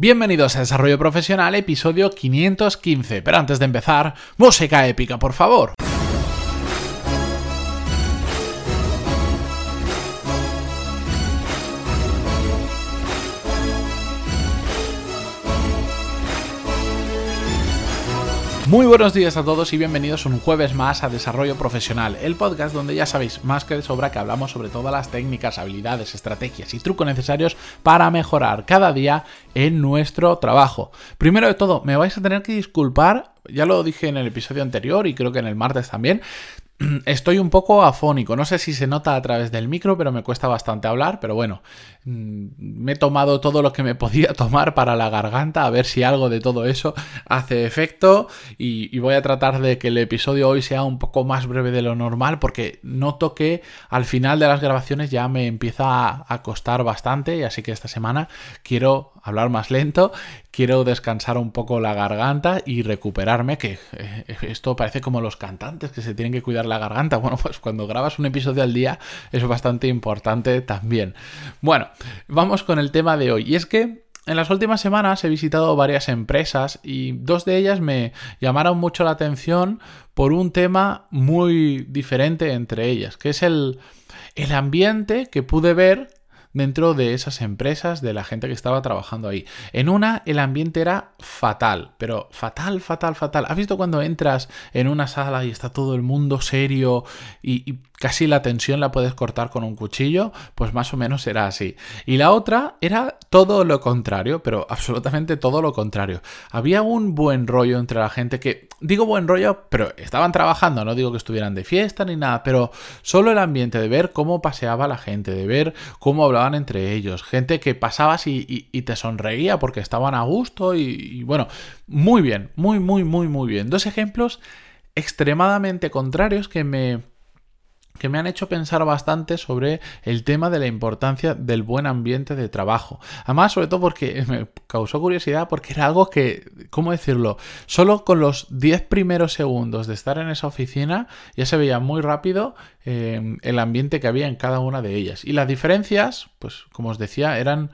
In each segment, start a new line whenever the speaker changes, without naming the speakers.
Bienvenidos a Desarrollo Profesional, episodio 515. Pero antes de empezar, música épica, por favor. Muy buenos días a todos y bienvenidos un jueves más a Desarrollo Profesional, el podcast donde ya sabéis más que de sobra que hablamos sobre todas las técnicas, habilidades, estrategias y trucos necesarios para mejorar cada día en nuestro trabajo. Primero de todo, me vais a tener que disculpar, ya lo dije en el episodio anterior y creo que en el martes también, Estoy un poco afónico, no sé si se nota a través del micro, pero me cuesta bastante hablar, pero bueno, mm, me he tomado todo lo que me podía tomar para la garganta, a ver si algo de todo eso hace efecto. Y, voy a tratar de que el episodio hoy sea un poco más breve de lo normal porque noto que al final de las grabaciones ya me empieza a costar bastante. Y así que esta semana quiero hablar más lento, quiero descansar un poco la garganta y recuperarme, que eh, esto parece como los cantantes que se tienen que cuidar la garganta. Bueno, pues cuando grabas un episodio al día es bastante importante también. Bueno, vamos con el tema de hoy. Y es que en las últimas semanas he visitado varias empresas y dos de ellas me llamaron mucho la atención por un tema muy diferente entre ellas, que es el, el ambiente que pude ver dentro de esas empresas, de la gente que estaba trabajando ahí. En una el ambiente era fatal, pero fatal, fatal, fatal. ¿Has visto cuando entras en una sala y está todo el mundo serio y, casi la tensión la puedes cortar con un cuchillo? Pues más o menos era así. Y la otra era todo lo contrario, pero absolutamente todo lo contrario. Había un buen rollo entre la gente que, digo buen rollo, pero estaban trabajando, no digo que estuvieran de fiesta ni nada, pero solo el ambiente de ver cómo paseaba la gente, de ver cómo hablaba entre ellos, gente que pasabas y, te sonreía porque estaban a gusto y, bueno, muy bien, muy, muy, muy, muy bien. Dos ejemplos extremadamente contrarios que me que me han hecho pensar bastante sobre el tema de la importancia del buen ambiente de trabajo. Además, sobre todo porque me causó curiosidad porque era algo que, ¿cómo decirlo? Solo con los 10 primeros segundos de estar en esa oficina ya se veía muy rápido eh, el ambiente que había en cada una de ellas. Y las diferencias, pues como os decía, eran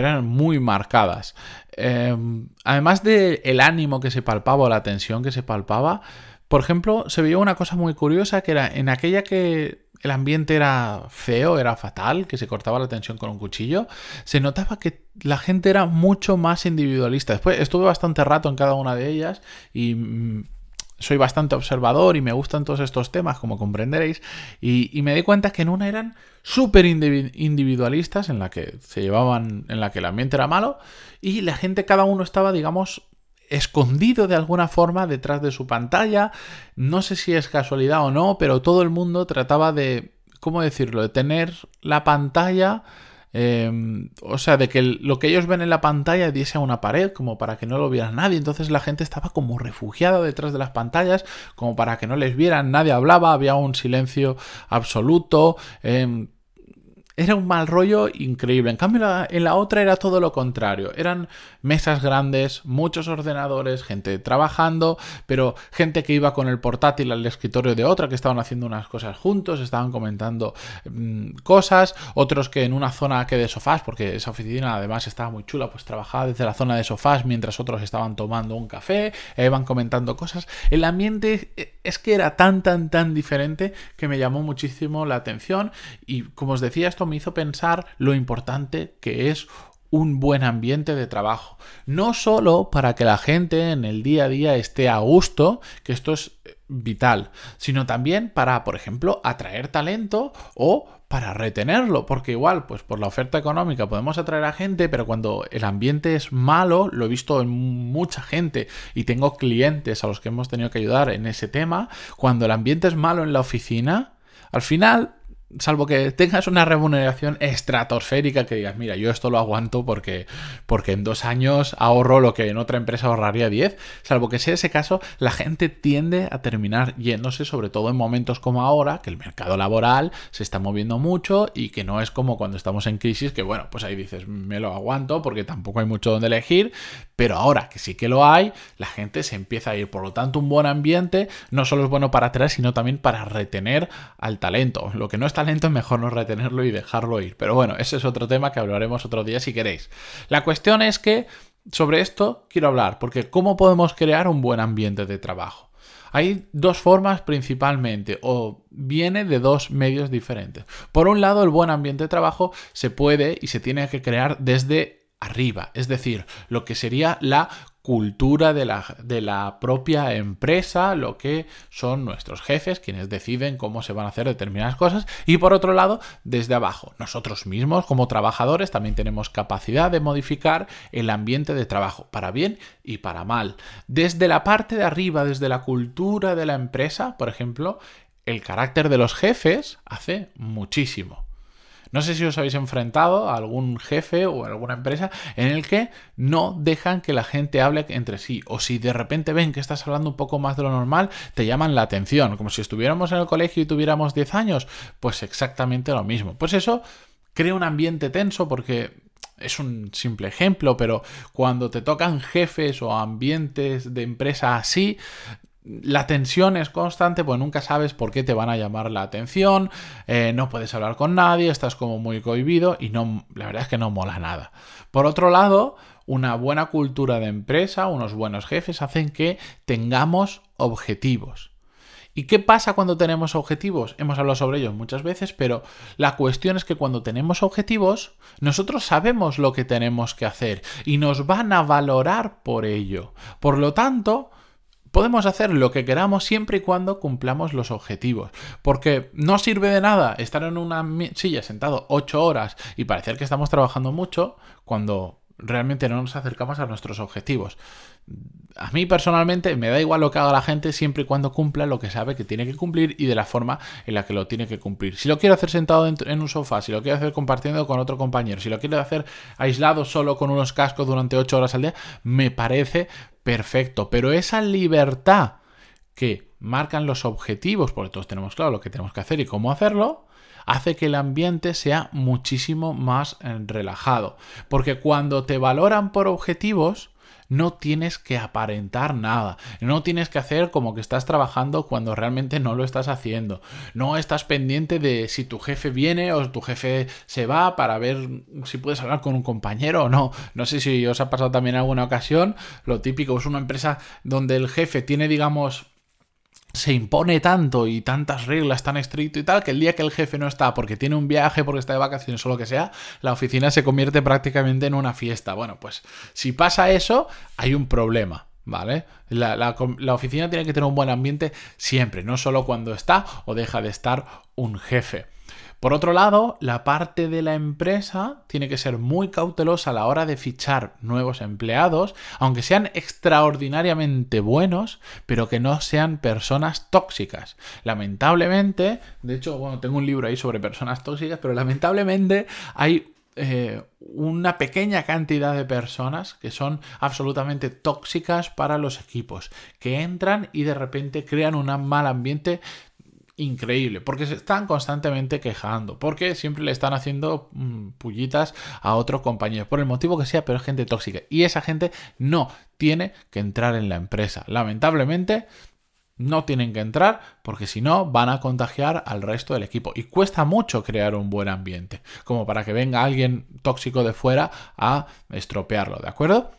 eran muy marcadas. Eh, además del el ánimo que se palpaba o la tensión que se palpaba, por ejemplo, se veía una cosa muy curiosa que era en aquella que el ambiente era feo, era fatal, que se cortaba la tensión con un cuchillo, se notaba que la gente era mucho más individualista. Después estuve bastante rato en cada una de ellas y mm, soy bastante observador y me gustan todos estos temas, como comprenderéis, y, y me di cuenta que en una eran súper individualistas, en la que se llevaban, en la que el ambiente era malo, y la gente, cada uno estaba, digamos, escondido de alguna forma detrás de su pantalla. No sé si es casualidad o no, pero todo el mundo trataba de, ¿cómo decirlo?, de tener la pantalla... Em, o sea, de que lo que ellos ven en la pantalla diese a una pared, como para que no lo viera nadie. Entonces la gente estaba como refugiada detrás de las pantallas, como para que no les vieran. Nadie hablaba, había un silencio absoluto. Em, era un mal rollo increíble. En cambio, en la otra era todo lo contrario. Eran mesas grandes, muchos ordenadores, gente trabajando, pero gente que iba con el portátil al escritorio de otra, que estaban haciendo unas cosas juntos, estaban comentando mm, cosas, otros que en una zona que de sofás, porque esa oficina además estaba muy chula, pues trabajaba desde la zona de sofás mientras otros estaban tomando un café, e iban comentando cosas. El ambiente eh, es que era tan, tan, tan diferente que me llamó muchísimo la atención y como os decía, esto me hizo pensar lo importante que es un buen ambiente de trabajo. No solo para que la gente en el día a día esté a gusto, que esto es eh, vital, sino también para, por ejemplo, atraer talento o para retenerlo, porque igual, pues por la oferta económica podemos atraer a gente, pero cuando el ambiente es malo, lo he visto en mucha gente y tengo clientes a los que hemos tenido que ayudar en ese tema, cuando el ambiente es malo en la oficina, al final salvo que tengas una remuneración estratosférica que digas, mira, yo esto lo aguanto porque, porque en dos años ahorro lo que en otra empresa ahorraría 10, salvo que sea ese caso, la gente tiende a terminar yéndose, sobre todo en momentos como ahora, que el mercado laboral se está moviendo mucho y que no es como cuando estamos en crisis, que bueno, pues ahí dices, me lo aguanto porque tampoco hay mucho donde elegir, pero ahora que sí que lo hay, la gente se empieza a ir. Por lo tanto, un buen ambiente no solo es bueno para atraer, sino también para retener al talento. Lo que no es talento es mejor no retenerlo y dejarlo ir. Pero bueno, ese es otro tema que hablaremos otro día si queréis. La cuestión es que sobre esto quiero hablar, porque ¿cómo podemos crear un buen ambiente de trabajo? Hay dos formas principalmente, o viene de dos medios diferentes. Por un lado, el buen ambiente de trabajo se puede y se tiene que crear desde arriba, es decir, lo que sería la cultura de la, de la, propia empresa, lo que son nuestros jefes, quienes deciden cómo se van a hacer determinadas cosas, y por otro lado, desde abajo, nosotros mismos como trabajadores también tenemos capacidad de modificar el ambiente de trabajo, para bien y para mal. Desde la parte de arriba, desde la cultura de la empresa, por ejemplo, el carácter de los jefes hace muchísimo. No sé si os habéis enfrentado a algún jefe o alguna empresa en el que no dejan que la gente hable entre sí. O si de repente ven que estás hablando un poco más de lo normal, te llaman la atención. Como si estuviéramos en el colegio y tuviéramos 10 años. Pues exactamente lo mismo. Pues eso crea un ambiente tenso porque es un simple ejemplo, pero cuando te tocan jefes o ambientes de empresa así, la tensión es constante, pues nunca sabes por qué te van a llamar la atención, eh, no puedes hablar con nadie, estás como muy cohibido y no, la verdad es que no mola nada. Por otro lado, una buena cultura de empresa, unos buenos jefes hacen que tengamos objetivos. ¿Y qué pasa cuando tenemos objetivos? Hemos hablado sobre ellos muchas veces, pero la cuestión es que cuando tenemos objetivos, nosotros sabemos lo que tenemos que hacer y nos van a valorar por ello. Por lo tanto, Podemos hacer lo que queramos siempre y cuando cumplamos los objetivos. Porque no sirve de nada estar en una silla sentado ocho horas y parecer que estamos trabajando mucho cuando realmente no nos acercamos a nuestros objetivos. A mí personalmente me da igual lo que haga la gente siempre y cuando cumpla lo que sabe que tiene que cumplir y de la forma en la que lo tiene que cumplir. Si lo quiero hacer sentado en un sofá, si lo quiero hacer compartiendo con otro compañero, si lo quiero hacer aislado solo con unos cascos durante ocho horas al día, me parece perfecto, pero esa libertad que marcan los objetivos, porque todos tenemos claro lo que tenemos que hacer y cómo hacerlo, hace que el ambiente sea muchísimo más eh, relajado. Porque cuando te valoran por objetivos, no tienes que aparentar nada, no tienes que hacer como que estás trabajando cuando realmente no lo estás haciendo, no estás pendiente de si tu jefe viene o tu jefe se va para ver si puedes hablar con un compañero o no. No sé si os ha pasado también en alguna ocasión, lo típico es una empresa donde el jefe tiene, digamos, se impone tanto y tantas reglas tan estricto y tal que el día que el jefe no está porque tiene un viaje, porque está de vacaciones o lo que sea, la oficina se convierte prácticamente en una fiesta. Bueno, pues si pasa eso, hay un problema. ¿Vale? La, la, oficina tiene que tener un buen ambiente siempre, no solo cuando está o deja de estar un jefe. Por otro lado, la parte de la empresa tiene que ser muy cautelosa a la hora de fichar nuevos empleados, aunque sean extraordinariamente buenos, pero que no sean personas tóxicas. Lamentablemente, de hecho, bueno, tengo un libro ahí sobre personas tóxicas, pero lamentablemente hay eh, una pequeña cantidad de personas que son absolutamente tóxicas para los equipos, que entran y de repente crean un mal ambiente increíble, porque se están constantemente quejando, porque siempre le están haciendo mm, pullitas a otro compañero, por el motivo que sea, pero es gente tóxica. Y esa gente no tiene que entrar en la empresa. Lamentablemente, no tienen que entrar porque si no van a contagiar al resto del equipo. Y cuesta mucho crear un buen ambiente, como para que venga alguien tóxico de fuera a estropearlo, ¿de acuerdo?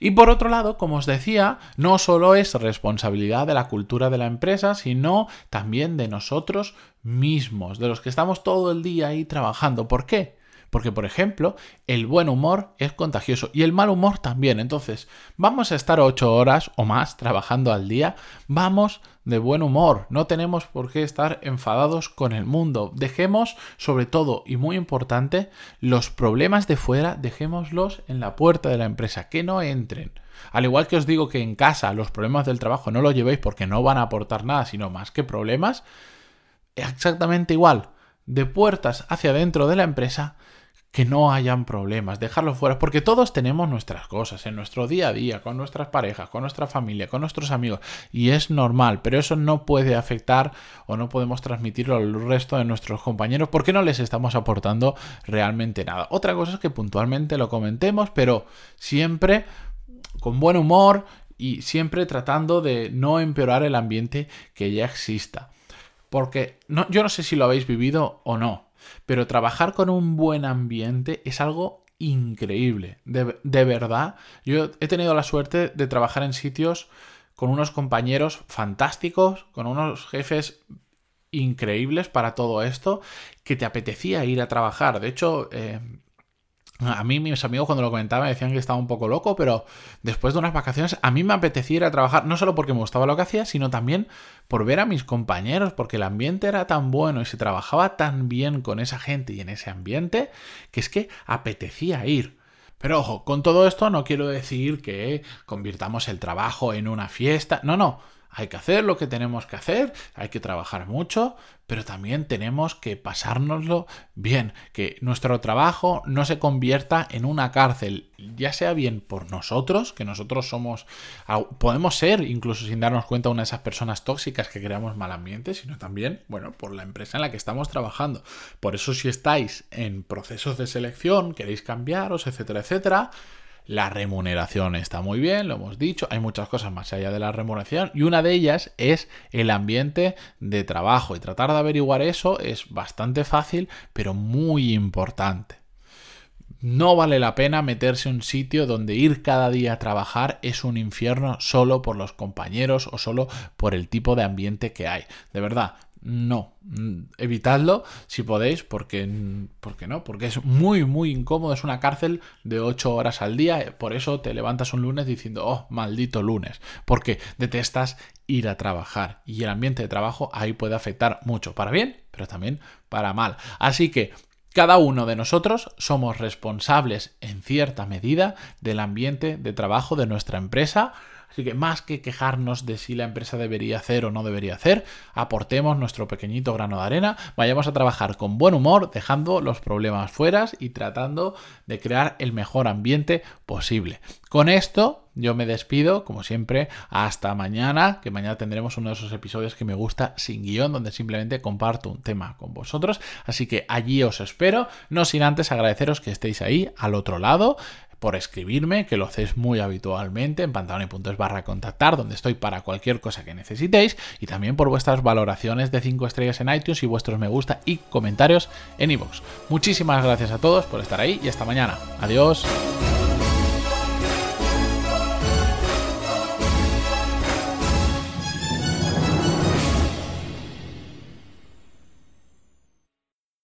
Y por otro lado, como os decía, no solo es responsabilidad de la cultura de la empresa, sino también de nosotros mismos, de los que estamos todo el día ahí trabajando. ¿Por qué? Porque, por ejemplo, el buen humor es contagioso y el mal humor también. Entonces, vamos a estar ocho horas o más trabajando al día. Vamos de buen humor. No tenemos por qué estar enfadados con el mundo. Dejemos, sobre todo y muy importante, los problemas de fuera, dejémoslos en la puerta de la empresa, que no entren. Al igual que os digo que en casa los problemas del trabajo no los llevéis porque no van a aportar nada, sino más que problemas, exactamente igual. De puertas hacia dentro de la empresa, que no hayan problemas, dejarlo fuera, porque todos tenemos nuestras cosas en nuestro día a día, con nuestras parejas, con nuestra familia, con nuestros amigos, y es normal, pero eso no puede afectar o no podemos transmitirlo al resto de nuestros compañeros porque no les estamos aportando realmente nada. Otra cosa es que puntualmente lo comentemos, pero siempre con buen humor y siempre tratando de no empeorar el ambiente que ya exista. Porque yo no sé si lo habéis vivido o no, pero trabajar con un buen ambiente es algo increíble. De, de verdad, yo he tenido la suerte de trabajar en sitios con unos compañeros fantásticos, con unos jefes increíbles para todo esto, que te apetecía ir a trabajar. De hecho, eh, a mí mis amigos cuando lo comentaban decían que estaba un poco loco, pero después de unas vacaciones a mí me apetecía ir a trabajar, no solo porque me gustaba lo que hacía, sino también por ver a mis compañeros, porque el ambiente era tan bueno y se trabajaba tan bien con esa gente y en ese ambiente, que es que apetecía ir. Pero ojo, con todo esto no quiero decir que convirtamos el trabajo en una fiesta, no, no. Hay que hacer lo que tenemos que hacer, hay que trabajar mucho, pero también tenemos que pasárnoslo bien, que nuestro trabajo no se convierta en una cárcel, ya sea bien por nosotros, que nosotros somos, podemos ser incluso sin darnos cuenta una de esas personas tóxicas que creamos mal ambiente, sino también, bueno, por la empresa en la que estamos trabajando. Por eso si estáis en procesos de selección, queréis cambiaros, etcétera, etcétera, la remuneración está muy bien, lo hemos dicho, hay muchas cosas más allá de la remuneración y una de ellas es el ambiente de trabajo y tratar de averiguar eso es bastante fácil pero muy importante. No vale la pena meterse en un sitio donde ir cada día a trabajar es un infierno solo por los compañeros o solo por el tipo de ambiente que hay. De verdad, no. Mm, evitadlo si podéis, porque, porque no, porque es muy, muy incómodo. Es una cárcel de 8 horas al día. Por eso te levantas un lunes diciendo, oh, maldito lunes. Porque detestas ir a trabajar. Y el ambiente de trabajo ahí puede afectar mucho. Para bien, pero también para mal. Así que cada uno de nosotros somos responsables en cierta medida del ambiente de trabajo de nuestra empresa Así que más que quejarnos de si la empresa debería hacer o no debería hacer, aportemos nuestro pequeñito grano de arena, vayamos a trabajar con buen humor, dejando los problemas fuera y tratando de crear el mejor ambiente posible. Con esto yo me despido, como siempre, hasta mañana, que mañana tendremos uno de esos episodios que me gusta sin guion, donde simplemente comparto un tema con vosotros. Así que allí os espero, no sin antes agradeceros que estéis ahí al otro lado por escribirme, que lo hacéis muy habitualmente en pantaloni.es barra contactar, donde estoy para cualquier cosa que necesitéis, y también por vuestras valoraciones de 5 estrellas en iTunes y vuestros me gusta y comentarios en iVoox. Muchísimas gracias a todos por estar ahí y hasta mañana. Adiós.